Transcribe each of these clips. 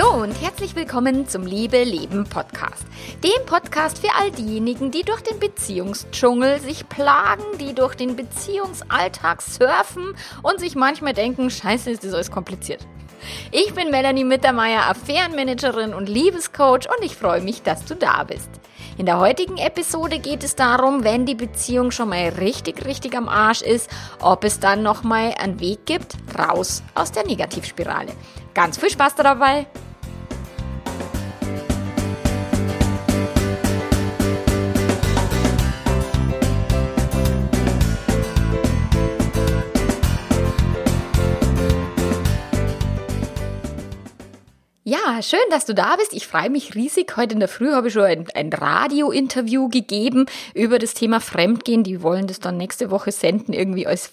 Hallo und herzlich willkommen zum Liebe Leben Podcast. Dem Podcast für all diejenigen, die durch den Beziehungsdschungel sich plagen, die durch den Beziehungsalltag surfen und sich manchmal denken, scheiße, ist das alles kompliziert. Ich bin Melanie Mittermeier, Affärenmanagerin und Liebescoach und ich freue mich, dass du da bist. In der heutigen Episode geht es darum, wenn die Beziehung schon mal richtig, richtig am Arsch ist, ob es dann nochmal einen Weg gibt, raus aus der Negativspirale. Ganz viel Spaß dabei! Schön, dass du da bist. Ich freue mich riesig. Heute in der Früh habe ich schon ein, ein Radio-Interview gegeben über das Thema Fremdgehen. Die wollen das dann nächste Woche senden, irgendwie als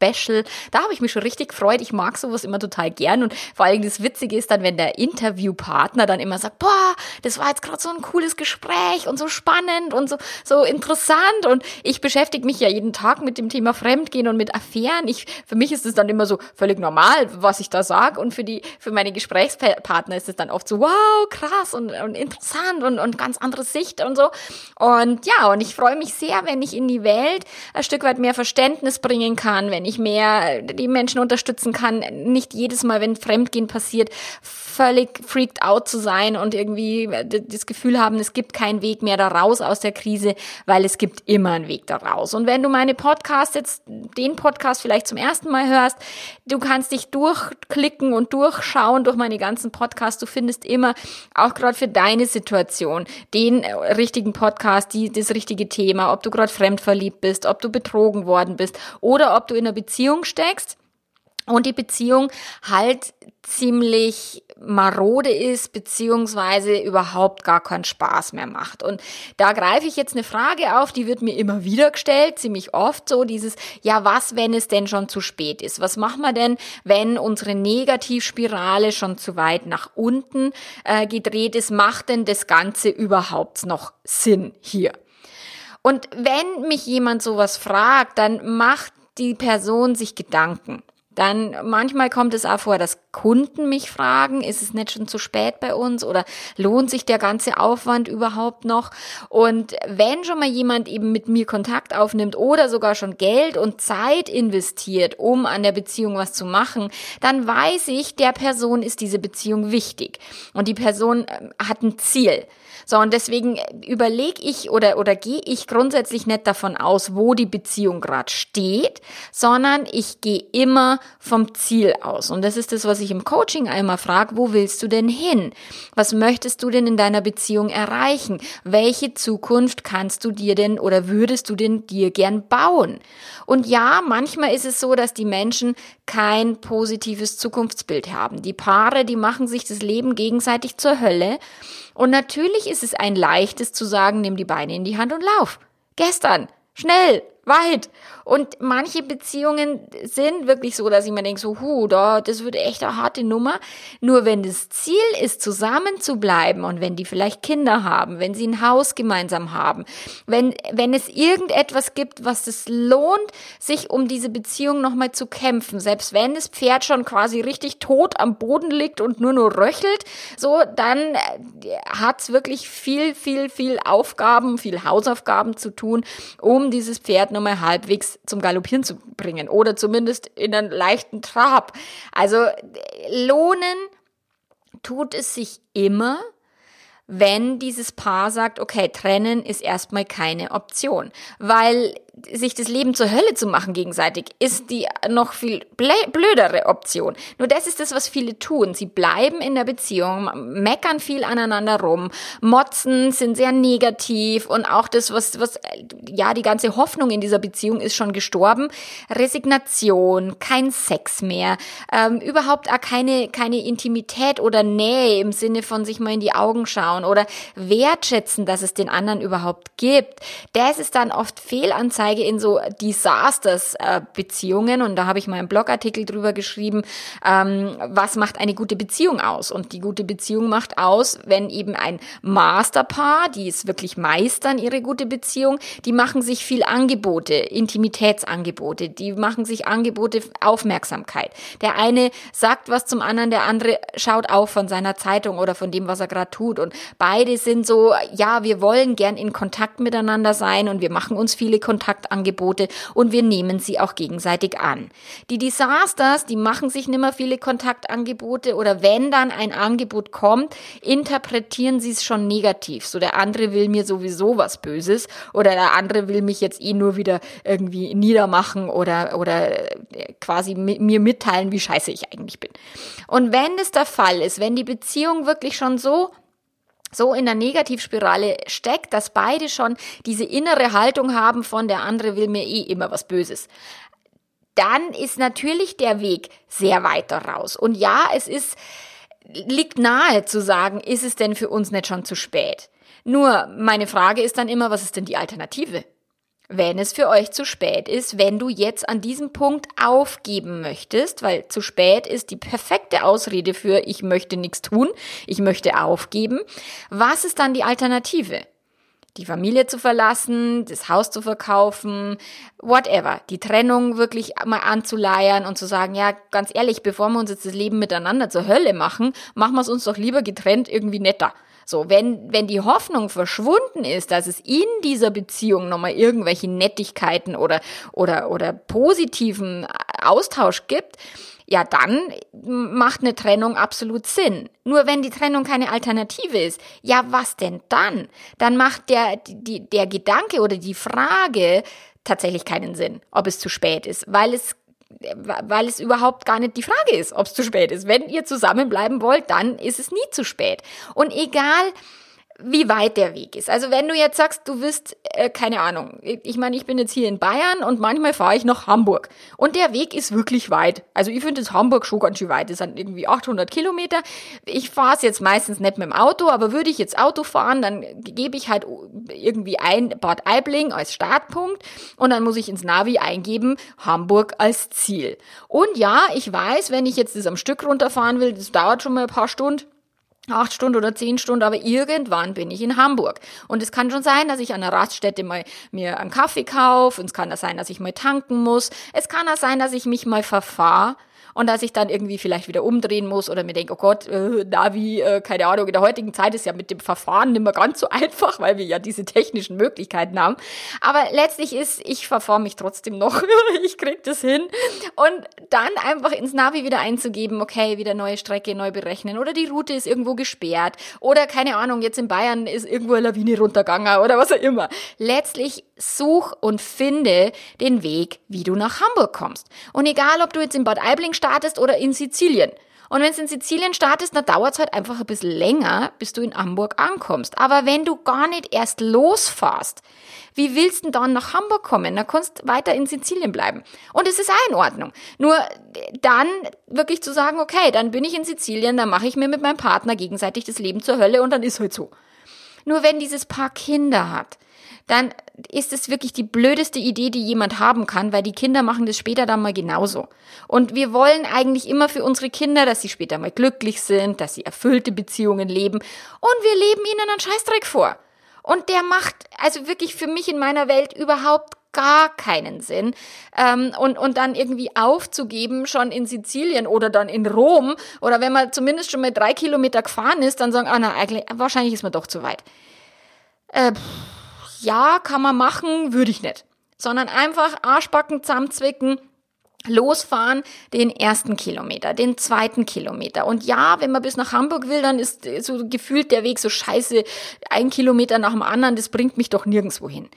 Valentins-Special. Da habe ich mich schon richtig gefreut. Ich mag sowas immer total gern. Und vor allem das Witzige ist dann, wenn der Interviewpartner dann immer sagt, boah, das war jetzt gerade so ein cooles Gespräch und so spannend und so, so interessant. Und ich beschäftige mich ja jeden Tag mit dem Thema Fremdgehen und mit Affären. Ich, für mich ist es dann immer so völlig normal, was ich da sage. Und für die, für meine Gesprächspartner ist es dann oft so, wow, krass und, und interessant und, und ganz andere Sicht und so. Und ja, und ich freue mich sehr, wenn ich in die Welt ein Stück weit mehr Verständnis bringen kann, wenn ich mehr die Menschen unterstützen kann, nicht jedes Mal, wenn Fremdgehen passiert, völlig freaked out zu sein und irgendwie das Gefühl haben, es gibt keinen Weg mehr da raus aus der Krise, weil es gibt immer einen Weg da raus. Und wenn du meine Podcast jetzt, den Podcast vielleicht zum ersten Mal hörst, du kannst dich durchklicken und durchschauen durch meine ganzen Podcasts. Du findest immer, auch gerade für deine Situation, den äh, richtigen Podcast, die, das richtige Thema, ob du gerade fremdverliebt bist, ob du betrogen worden bist oder ob du in einer Beziehung steckst und die Beziehung halt ziemlich marode ist, beziehungsweise überhaupt gar keinen Spaß mehr macht. Und da greife ich jetzt eine Frage auf, die wird mir immer wieder gestellt, ziemlich oft so dieses, ja, was, wenn es denn schon zu spät ist? Was machen wir denn, wenn unsere Negativspirale schon zu weit nach unten äh, gedreht ist? Macht denn das Ganze überhaupt noch Sinn hier? Und wenn mich jemand sowas fragt, dann macht die Person sich Gedanken. Dann manchmal kommt es auch vor, dass Kunden mich fragen, ist es nicht schon zu spät bei uns oder lohnt sich der ganze Aufwand überhaupt noch? Und wenn schon mal jemand eben mit mir Kontakt aufnimmt oder sogar schon Geld und Zeit investiert, um an der Beziehung was zu machen, dann weiß ich, der Person ist diese Beziehung wichtig und die Person ähm, hat ein Ziel. So, und deswegen überlege ich oder, oder gehe ich grundsätzlich nicht davon aus, wo die Beziehung gerade steht, sondern ich gehe immer vom Ziel aus. Und das ist das, was ich im Coaching einmal frage, wo willst du denn hin? Was möchtest du denn in deiner Beziehung erreichen? Welche Zukunft kannst du dir denn oder würdest du denn dir gern bauen? Und ja, manchmal ist es so, dass die Menschen kein positives Zukunftsbild haben. Die Paare, die machen sich das Leben gegenseitig zur Hölle. Und natürlich ist es ein leichtes zu sagen, nimm die Beine in die Hand und lauf. Gestern, schnell, weit. Und manche Beziehungen sind wirklich so, dass ich mir denke, so, hu, da, das wird echt eine harte Nummer. Nur wenn das Ziel ist, zusammen zu bleiben und wenn die vielleicht Kinder haben, wenn sie ein Haus gemeinsam haben, wenn, wenn es irgendetwas gibt, was es lohnt, sich um diese Beziehung nochmal zu kämpfen, selbst wenn das Pferd schon quasi richtig tot am Boden liegt und nur nur röchelt, so, dann äh, hat's wirklich viel, viel, viel Aufgaben, viel Hausaufgaben zu tun, um dieses Pferd nochmal halbwegs zum Galoppieren zu bringen oder zumindest in einen leichten Trab. Also lohnen tut es sich immer, wenn dieses Paar sagt, okay, trennen ist erstmal keine Option, weil sich das Leben zur Hölle zu machen gegenseitig, ist die noch viel blödere Option. Nur das ist das, was viele tun. Sie bleiben in der Beziehung, meckern viel aneinander rum, motzen, sind sehr negativ und auch das, was, was, ja, die ganze Hoffnung in dieser Beziehung ist schon gestorben. Resignation, kein Sex mehr, ähm, überhaupt auch keine, keine Intimität oder Nähe im Sinne von sich mal in die Augen schauen oder wertschätzen, dass es den anderen überhaupt gibt. Das ist dann oft Fehlanzeige Anzeige in so Disasters-Beziehungen. Und da habe ich mal einen Blogartikel drüber geschrieben, ähm, was macht eine gute Beziehung aus? Und die gute Beziehung macht aus, wenn eben ein Masterpaar, die es wirklich meistern, ihre gute Beziehung, die machen sich viel Angebote, Intimitätsangebote, die machen sich Angebote Aufmerksamkeit. Der eine sagt was zum anderen, der andere schaut auf von seiner Zeitung oder von dem, was er gerade tut. Und beide sind so, ja, wir wollen gern in Kontakt miteinander sein und wir machen uns viele Kontaktangebote und wir nehmen sie auch gegenseitig an. Die Disasters, die machen sich nimmer viele Kontaktangebote oder wenn dann ein Angebot kommt, interpretieren sie es schon negativ. So der andere will mir sowieso was Böses oder der andere will mich jetzt eh nur wieder irgendwie niedermachen oder, oder äh, quasi mir mitteilen, wie scheiße ich eigentlich bin. Und wenn es der Fall ist, wenn die Beziehung wirklich schon so so in der Negativspirale steckt, dass beide schon diese innere Haltung haben von der andere will mir eh immer was Böses. Dann ist natürlich der Weg sehr weit raus. Und ja, es ist, liegt nahe zu sagen, ist es denn für uns nicht schon zu spät? Nur meine Frage ist dann immer, was ist denn die Alternative? Wenn es für euch zu spät ist, wenn du jetzt an diesem Punkt aufgeben möchtest, weil zu spät ist die perfekte Ausrede für ich möchte nichts tun, ich möchte aufgeben. Was ist dann die Alternative? Die Familie zu verlassen, das Haus zu verkaufen, whatever. Die Trennung wirklich mal anzuleiern und zu sagen, ja, ganz ehrlich, bevor wir uns jetzt das Leben miteinander zur Hölle machen, machen wir es uns doch lieber getrennt irgendwie netter. So, wenn, wenn die Hoffnung verschwunden ist, dass es in dieser Beziehung nochmal irgendwelche Nettigkeiten oder, oder, oder positiven Austausch gibt, ja, dann macht eine Trennung absolut Sinn. Nur wenn die Trennung keine Alternative ist, ja, was denn dann? Dann macht der, die, der Gedanke oder die Frage tatsächlich keinen Sinn, ob es zu spät ist, weil es weil es überhaupt gar nicht die Frage ist, ob es zu spät ist. Wenn ihr zusammenbleiben wollt, dann ist es nie zu spät. Und egal, wie weit der Weg ist. Also wenn du jetzt sagst, du wirst, äh, keine Ahnung, ich meine, ich bin jetzt hier in Bayern und manchmal fahre ich nach Hamburg und der Weg ist wirklich weit. Also ich finde das Hamburg schon ganz schön weit, das sind irgendwie 800 Kilometer. Ich fahre es jetzt meistens nicht mit dem Auto, aber würde ich jetzt Auto fahren, dann gebe ich halt irgendwie ein Bad Aibling als Startpunkt und dann muss ich ins Navi eingeben, Hamburg als Ziel. Und ja, ich weiß, wenn ich jetzt das am Stück runterfahren will, das dauert schon mal ein paar Stunden, acht Stunden oder zehn Stunden, aber irgendwann bin ich in Hamburg. Und es kann schon sein, dass ich an der Raststätte mal mir einen Kaffee kaufe. Und es kann auch sein, dass ich mal tanken muss. Es kann auch sein, dass ich mich mal verfahre und dass ich dann irgendwie vielleicht wieder umdrehen muss oder mir denke, oh Gott, äh, Navi, äh, keine Ahnung, in der heutigen Zeit ist ja mit dem Verfahren nicht mehr ganz so einfach, weil wir ja diese technischen Möglichkeiten haben. Aber letztlich ist, ich verfahre mich trotzdem noch, ich krieg das hin und dann einfach ins Navi wieder einzugeben, okay, wieder neue Strecke neu berechnen oder die Route ist irgendwo gesperrt oder keine Ahnung, jetzt in Bayern ist irgendwo eine Lawine runtergegangen oder was auch immer. Letztlich such und finde den Weg, wie du nach Hamburg kommst. Und egal, ob du jetzt in Bad Aibling startest oder in Sizilien. Und wenn du in Sizilien startest, dann dauert es halt einfach ein bisschen länger, bis du in Hamburg ankommst. Aber wenn du gar nicht erst losfährst, wie willst du dann nach Hamburg kommen? Dann kannst du weiter in Sizilien bleiben. Und es ist auch in Ordnung. Nur dann wirklich zu sagen, okay, dann bin ich in Sizilien, dann mache ich mir mit meinem Partner gegenseitig das Leben zur Hölle und dann ist halt so. Nur wenn dieses Paar Kinder hat, dann ist es wirklich die blödeste Idee, die jemand haben kann, weil die Kinder machen das später dann mal genauso. Und wir wollen eigentlich immer für unsere Kinder, dass sie später mal glücklich sind, dass sie erfüllte Beziehungen leben und wir leben ihnen einen Scheißdreck vor. Und der macht also wirklich für mich in meiner Welt überhaupt gar keinen Sinn. Ähm, und, und dann irgendwie aufzugeben, schon in Sizilien oder dann in Rom, oder wenn man zumindest schon mal drei Kilometer gefahren ist, dann sagen, ah na, eigentlich, wahrscheinlich ist man doch zu weit. Äh, ja, kann man machen, würde ich nicht. Sondern einfach Arschbacken zusammenzwicken, losfahren, den ersten Kilometer, den zweiten Kilometer. Und ja, wenn man bis nach Hamburg will, dann ist so gefühlt der Weg so scheiße, ein Kilometer nach dem anderen, das bringt mich doch nirgendwo hin.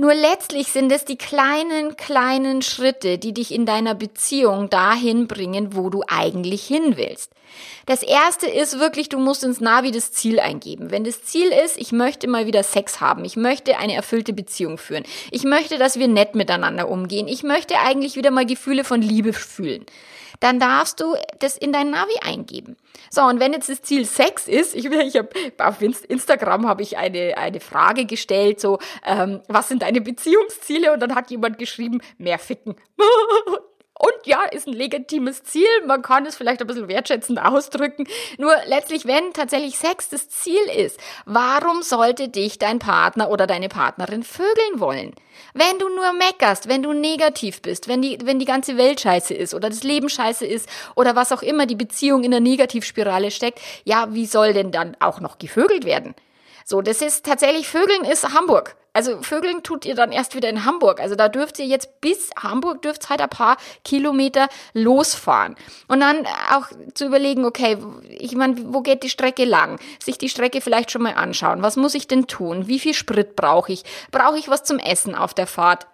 Nur letztlich sind es die kleinen, kleinen Schritte, die dich in deiner Beziehung dahin bringen, wo du eigentlich hin willst. Das erste ist wirklich, du musst ins Navi das Ziel eingeben. Wenn das Ziel ist, ich möchte mal wieder Sex haben, ich möchte eine erfüllte Beziehung führen, ich möchte, dass wir nett miteinander umgehen, ich möchte eigentlich wieder mal Gefühle von Liebe fühlen dann darfst du das in dein Navi eingeben. So, und wenn jetzt das Ziel Sex ist, ich, ich habe auf Instagram habe ich eine, eine Frage gestellt, so, ähm, was sind deine Beziehungsziele? Und dann hat jemand geschrieben, mehr ficken. Ja, ist ein legitimes Ziel. Man kann es vielleicht ein bisschen wertschätzend ausdrücken. Nur letztlich, wenn tatsächlich Sex das Ziel ist, warum sollte dich dein Partner oder deine Partnerin vögeln wollen? Wenn du nur meckerst, wenn du negativ bist, wenn die, wenn die ganze Welt scheiße ist oder das Leben scheiße ist oder was auch immer die Beziehung in der Negativspirale steckt, ja, wie soll denn dann auch noch gevögelt werden? So, das ist tatsächlich, Vögeln ist Hamburg. Also Vögeln tut ihr dann erst wieder in Hamburg. Also da dürft ihr jetzt bis Hamburg dürft halt ein paar Kilometer losfahren. Und dann auch zu überlegen, okay, ich meine, wo geht die Strecke lang? Sich die Strecke vielleicht schon mal anschauen. Was muss ich denn tun? Wie viel Sprit brauche ich? Brauche ich was zum Essen auf der Fahrt?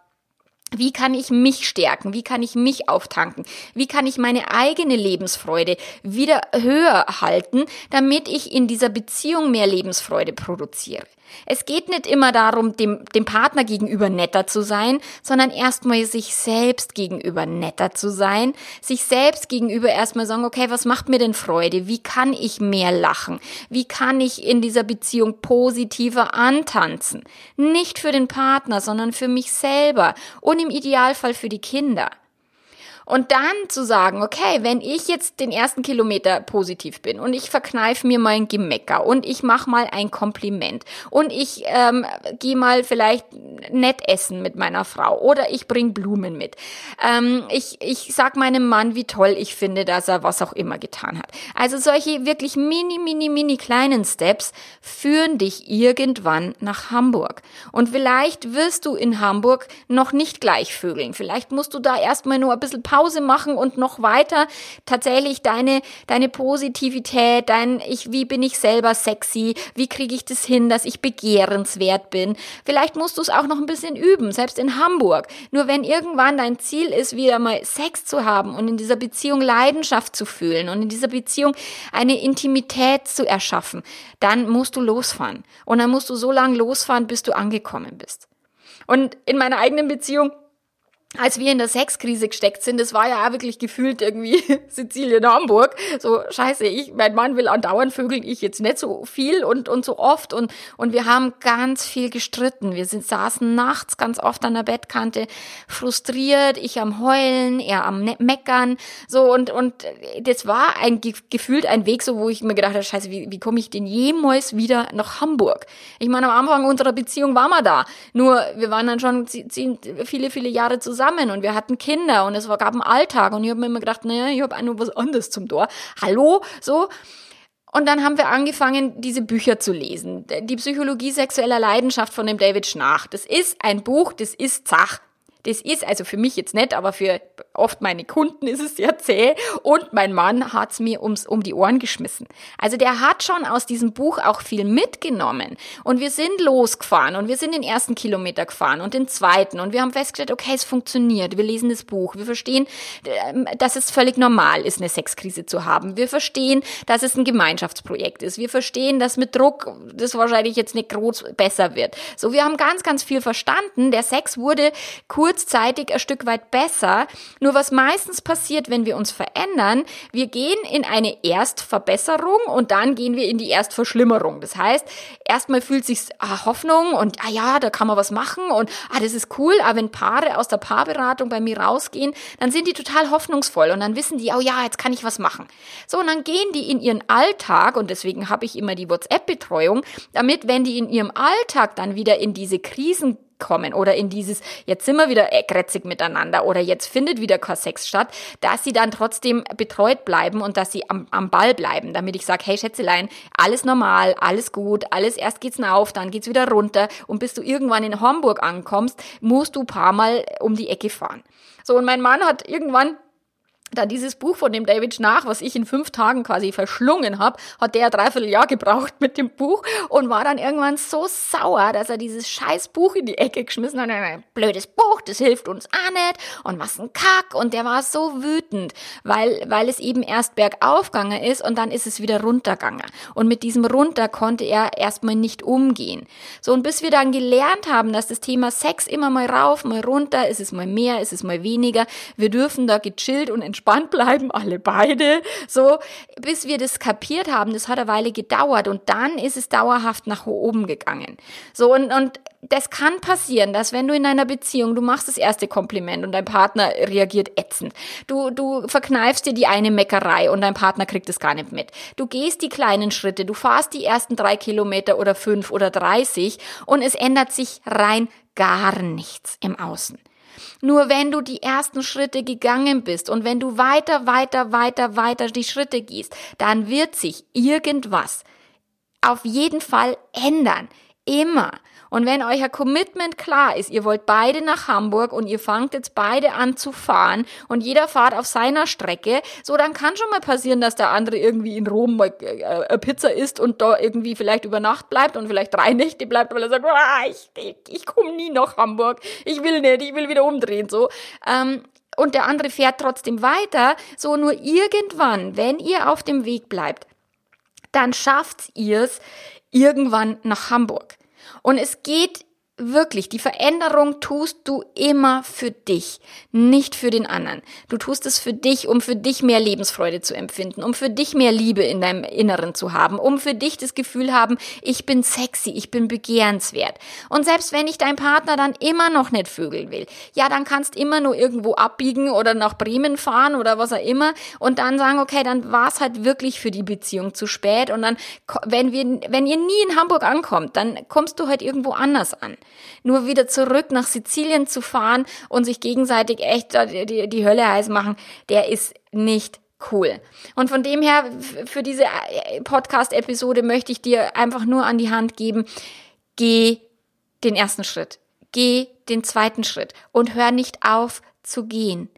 Wie kann ich mich stärken? Wie kann ich mich auftanken? Wie kann ich meine eigene Lebensfreude wieder höher halten, damit ich in dieser Beziehung mehr Lebensfreude produziere? Es geht nicht immer darum, dem, dem Partner gegenüber netter zu sein, sondern erstmal sich selbst gegenüber netter zu sein, sich selbst gegenüber erstmal sagen, okay, was macht mir denn Freude? Wie kann ich mehr lachen? Wie kann ich in dieser Beziehung positiver antanzen? Nicht für den Partner, sondern für mich selber und im Idealfall für die Kinder. Und dann zu sagen, okay, wenn ich jetzt den ersten Kilometer positiv bin und ich verkneife mir mein Gemecker und ich mache mal ein Kompliment und ich ähm, gehe mal vielleicht nett essen mit meiner Frau oder ich bring Blumen mit. Ähm, ich, ich sag meinem Mann, wie toll ich finde, dass er was auch immer getan hat. Also solche wirklich mini, mini, mini kleinen Steps führen dich irgendwann nach Hamburg. Und vielleicht wirst du in Hamburg noch nicht gleich vögeln. Vielleicht musst du da erstmal nur ein bisschen Pause machen und noch weiter tatsächlich deine, deine Positivität, dein, ich, wie bin ich selber sexy, wie kriege ich das hin, dass ich begehrenswert bin. Vielleicht musst du es auch noch ein bisschen üben, selbst in Hamburg. Nur wenn irgendwann dein Ziel ist, wieder mal Sex zu haben und in dieser Beziehung Leidenschaft zu fühlen und in dieser Beziehung eine Intimität zu erschaffen, dann musst du losfahren. Und dann musst du so lange losfahren, bis du angekommen bist. Und in meiner eigenen Beziehung als wir in der Sexkrise gesteckt sind, das war ja auch wirklich gefühlt irgendwie Sizilien, Hamburg. So, scheiße, ich, mein Mann will andauernd vögeln, ich jetzt nicht so viel und, und so oft. Und, und wir haben ganz viel gestritten. Wir sind, saßen nachts ganz oft an der Bettkante, frustriert, ich am Heulen, er am Meckern. So, und, und das war ein, gefühlt ein Weg, so, wo ich mir gedacht habe, scheiße, wie, wie komme ich denn jemals wieder nach Hamburg? Ich meine, am Anfang unserer Beziehung waren wir da. Nur, wir waren dann schon viele, viele Jahre zusammen zusammen und wir hatten Kinder und es gab einen Alltag und ich habe mir immer gedacht, naja, ich habe auch noch was anderes zum Tor. Hallo, so. Und dann haben wir angefangen, diese Bücher zu lesen. Die Psychologie sexueller Leidenschaft von dem David Schnach. Das ist ein Buch, das ist Zach. Das ist also für mich jetzt nicht, aber für oft meine Kunden ist es sehr zäh. Und mein Mann hat's mir ums, um die Ohren geschmissen. Also der hat schon aus diesem Buch auch viel mitgenommen. Und wir sind losgefahren und wir sind den ersten Kilometer gefahren und den zweiten. Und wir haben festgestellt, okay, es funktioniert. Wir lesen das Buch. Wir verstehen, ähm, dass es völlig normal ist, eine Sexkrise zu haben. Wir verstehen, dass es ein Gemeinschaftsprojekt ist. Wir verstehen, dass mit Druck das wahrscheinlich jetzt nicht groß besser wird. So, wir haben ganz, ganz viel verstanden. Der Sex wurde kurz kurzzeitig ein Stück weit besser. Nur was meistens passiert, wenn wir uns verändern, wir gehen in eine Erstverbesserung und dann gehen wir in die Erstverschlimmerung. Das heißt, erstmal fühlt sich ah, Hoffnung und ah ja, da kann man was machen und ah, das ist cool. Aber wenn Paare aus der Paarberatung bei mir rausgehen, dann sind die total hoffnungsvoll und dann wissen die, oh ja, jetzt kann ich was machen. So, und dann gehen die in ihren Alltag und deswegen habe ich immer die WhatsApp-Betreuung, damit, wenn die in ihrem Alltag dann wieder in diese Krisen kommen oder in dieses, jetzt sind wir wieder eckretzig miteinander oder jetzt findet wieder kein statt, dass sie dann trotzdem betreut bleiben und dass sie am, am Ball bleiben, damit ich sage, hey Schätzelein, alles normal, alles gut, alles erst geht's auf, dann geht's wieder runter und bis du irgendwann in Hamburg ankommst, musst du paar Mal um die Ecke fahren. So, und mein Mann hat irgendwann da dieses Buch von dem David Schnach, was ich in fünf Tagen quasi verschlungen habe, hat der dreiviertel Jahr gebraucht mit dem Buch und war dann irgendwann so sauer, dass er dieses scheiß Buch in die Ecke geschmissen hat. Ein blödes Buch, das hilft uns auch nicht und was ein Kack. Und der war so wütend, weil, weil es eben erst bergauf gegangen ist und dann ist es wieder runtergegangen. Und mit diesem Runter konnte er erstmal nicht umgehen. So, und bis wir dann gelernt haben, dass das Thema Sex immer mal rauf, mal runter, ist es mal mehr, ist es mal weniger, wir dürfen da gechillt und entspannt bleiben, alle beide, so, bis wir das kapiert haben, das hat eine Weile gedauert und dann ist es dauerhaft nach oben gegangen. So, und, und das kann passieren, dass wenn du in einer Beziehung, du machst das erste Kompliment und dein Partner reagiert ätzend. Du, du verkneifst dir die eine Meckerei und dein Partner kriegt es gar nicht mit. Du gehst die kleinen Schritte, du fahrst die ersten drei Kilometer oder fünf oder dreißig und es ändert sich rein gar nichts im Außen. Nur wenn du die ersten Schritte gegangen bist und wenn du weiter, weiter, weiter, weiter die Schritte gehst, dann wird sich irgendwas auf jeden Fall ändern. Immer. Und wenn euer Commitment klar ist, ihr wollt beide nach Hamburg und ihr fangt jetzt beide an zu fahren und jeder fahrt auf seiner Strecke, so dann kann schon mal passieren, dass der andere irgendwie in Rom äh, Pizza isst und da irgendwie vielleicht über Nacht bleibt und vielleicht drei Nächte bleibt, weil er sagt, ah, ich, ich, ich komme nie nach Hamburg, ich will nicht, ich will wieder umdrehen, so. Ähm, und der andere fährt trotzdem weiter, so nur irgendwann, wenn ihr auf dem Weg bleibt, dann schafft ihr es irgendwann nach Hamburg. Und es geht wirklich, die Veränderung tust du immer für dich, nicht für den anderen. Du tust es für dich, um für dich mehr Lebensfreude zu empfinden, um für dich mehr Liebe in deinem Inneren zu haben, um für dich das Gefühl haben, ich bin sexy, ich bin begehrenswert. Und selbst wenn ich dein Partner dann immer noch nicht vögeln will, ja, dann kannst immer nur irgendwo abbiegen oder nach Bremen fahren oder was auch immer und dann sagen, okay, dann war es halt wirklich für die Beziehung zu spät und dann, wenn wir, wenn ihr nie in Hamburg ankommt, dann kommst du halt irgendwo anders an nur wieder zurück nach Sizilien zu fahren und sich gegenseitig echt die, die Hölle heiß machen, der ist nicht cool. Und von dem her, für diese äh, Podcast-Episode möchte ich dir einfach nur an die Hand geben, geh den ersten Schritt, geh den zweiten Schritt und hör nicht auf zu gehen.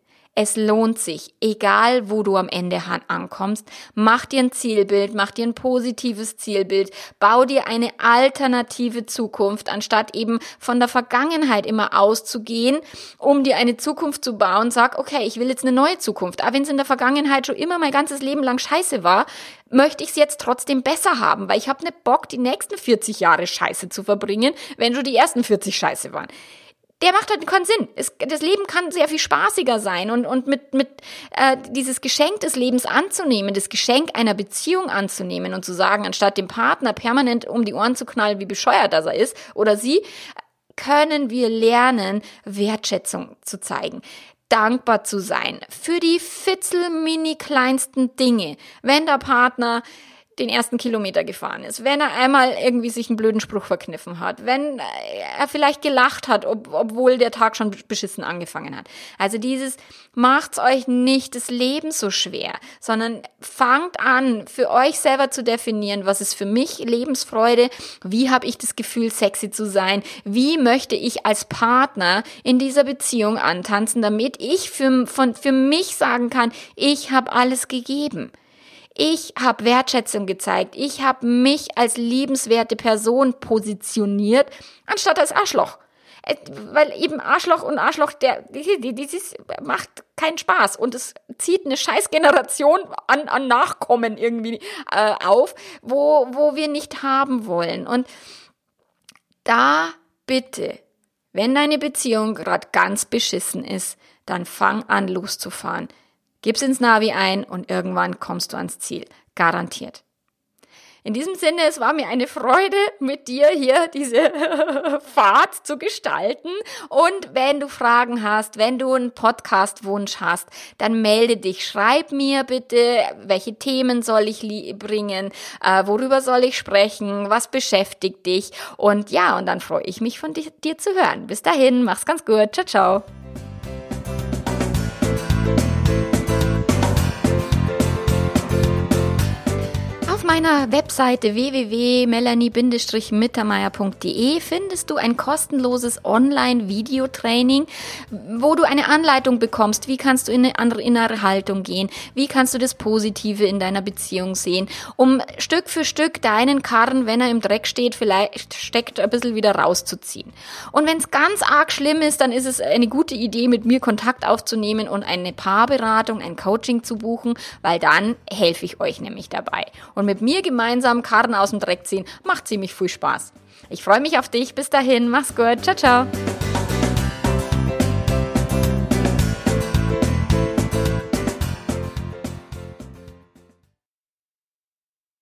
Es lohnt sich, egal wo du am Ende ankommst, mach dir ein Zielbild, mach dir ein positives Zielbild, bau dir eine alternative Zukunft, anstatt eben von der Vergangenheit immer auszugehen, um dir eine Zukunft zu bauen. Sag, okay, ich will jetzt eine neue Zukunft. Aber wenn es in der Vergangenheit schon immer mein ganzes Leben lang scheiße war, möchte ich es jetzt trotzdem besser haben, weil ich habe nicht Bock, die nächsten 40 Jahre scheiße zu verbringen, wenn schon die ersten 40 scheiße waren der macht halt keinen Sinn. Es, das Leben kann sehr viel spaßiger sein und, und mit, mit äh, dieses Geschenk des Lebens anzunehmen, das Geschenk einer Beziehung anzunehmen und zu sagen, anstatt dem Partner permanent um die Ohren zu knallen, wie bescheuert er ist oder sie, können wir lernen, Wertschätzung zu zeigen dankbar zu sein für die fitzel mini kleinsten Dinge. Wenn der Partner den ersten Kilometer gefahren ist, wenn er einmal irgendwie sich einen blöden Spruch verkniffen hat, wenn er vielleicht gelacht hat, ob, obwohl der Tag schon beschissen angefangen hat. Also dieses macht's euch nicht das Leben so schwer, sondern fangt an, für euch selber zu definieren, was ist für mich Lebensfreude, wie habe ich das Gefühl, sexy zu sein, wie möchte ich als Partner in dieser Beziehung antanzen, damit ich für, von, für mich sagen kann, ich habe alles gegeben. Ich habe Wertschätzung gezeigt. Ich habe mich als liebenswerte Person positioniert, anstatt als Arschloch. Äh, weil eben Arschloch und Arschloch, der, dieses macht keinen Spaß und es zieht eine Scheißgeneration an, an Nachkommen irgendwie äh, auf, wo, wo wir nicht haben wollen. Und da bitte, wenn deine Beziehung gerade ganz beschissen ist, dann fang an loszufahren. Gib's ins Navi ein und irgendwann kommst du ans Ziel. Garantiert. In diesem Sinne, es war mir eine Freude, mit dir hier diese Fahrt zu gestalten. Und wenn du Fragen hast, wenn du einen Podcast-Wunsch hast, dann melde dich. Schreib mir bitte, welche Themen soll ich bringen, äh, worüber soll ich sprechen, was beschäftigt dich. Und ja, und dann freue ich mich von dir zu hören. Bis dahin, mach's ganz gut. Ciao, ciao. Meiner Webseite www.melanie-mittermeier.de findest du ein kostenloses Online-Videotraining, wo du eine Anleitung bekommst, wie kannst du in eine andere innere Haltung gehen, wie kannst du das Positive in deiner Beziehung sehen, um Stück für Stück deinen Karren, wenn er im Dreck steht, vielleicht steckt, ein bisschen wieder rauszuziehen. Und wenn es ganz arg schlimm ist, dann ist es eine gute Idee, mit mir Kontakt aufzunehmen und eine Paarberatung, ein Coaching zu buchen, weil dann helfe ich euch nämlich dabei. Und mit mir gemeinsam Karten aus dem Dreck ziehen. Macht ziemlich viel Spaß. Ich freue mich auf dich. Bis dahin. Mach's gut. Ciao, ciao.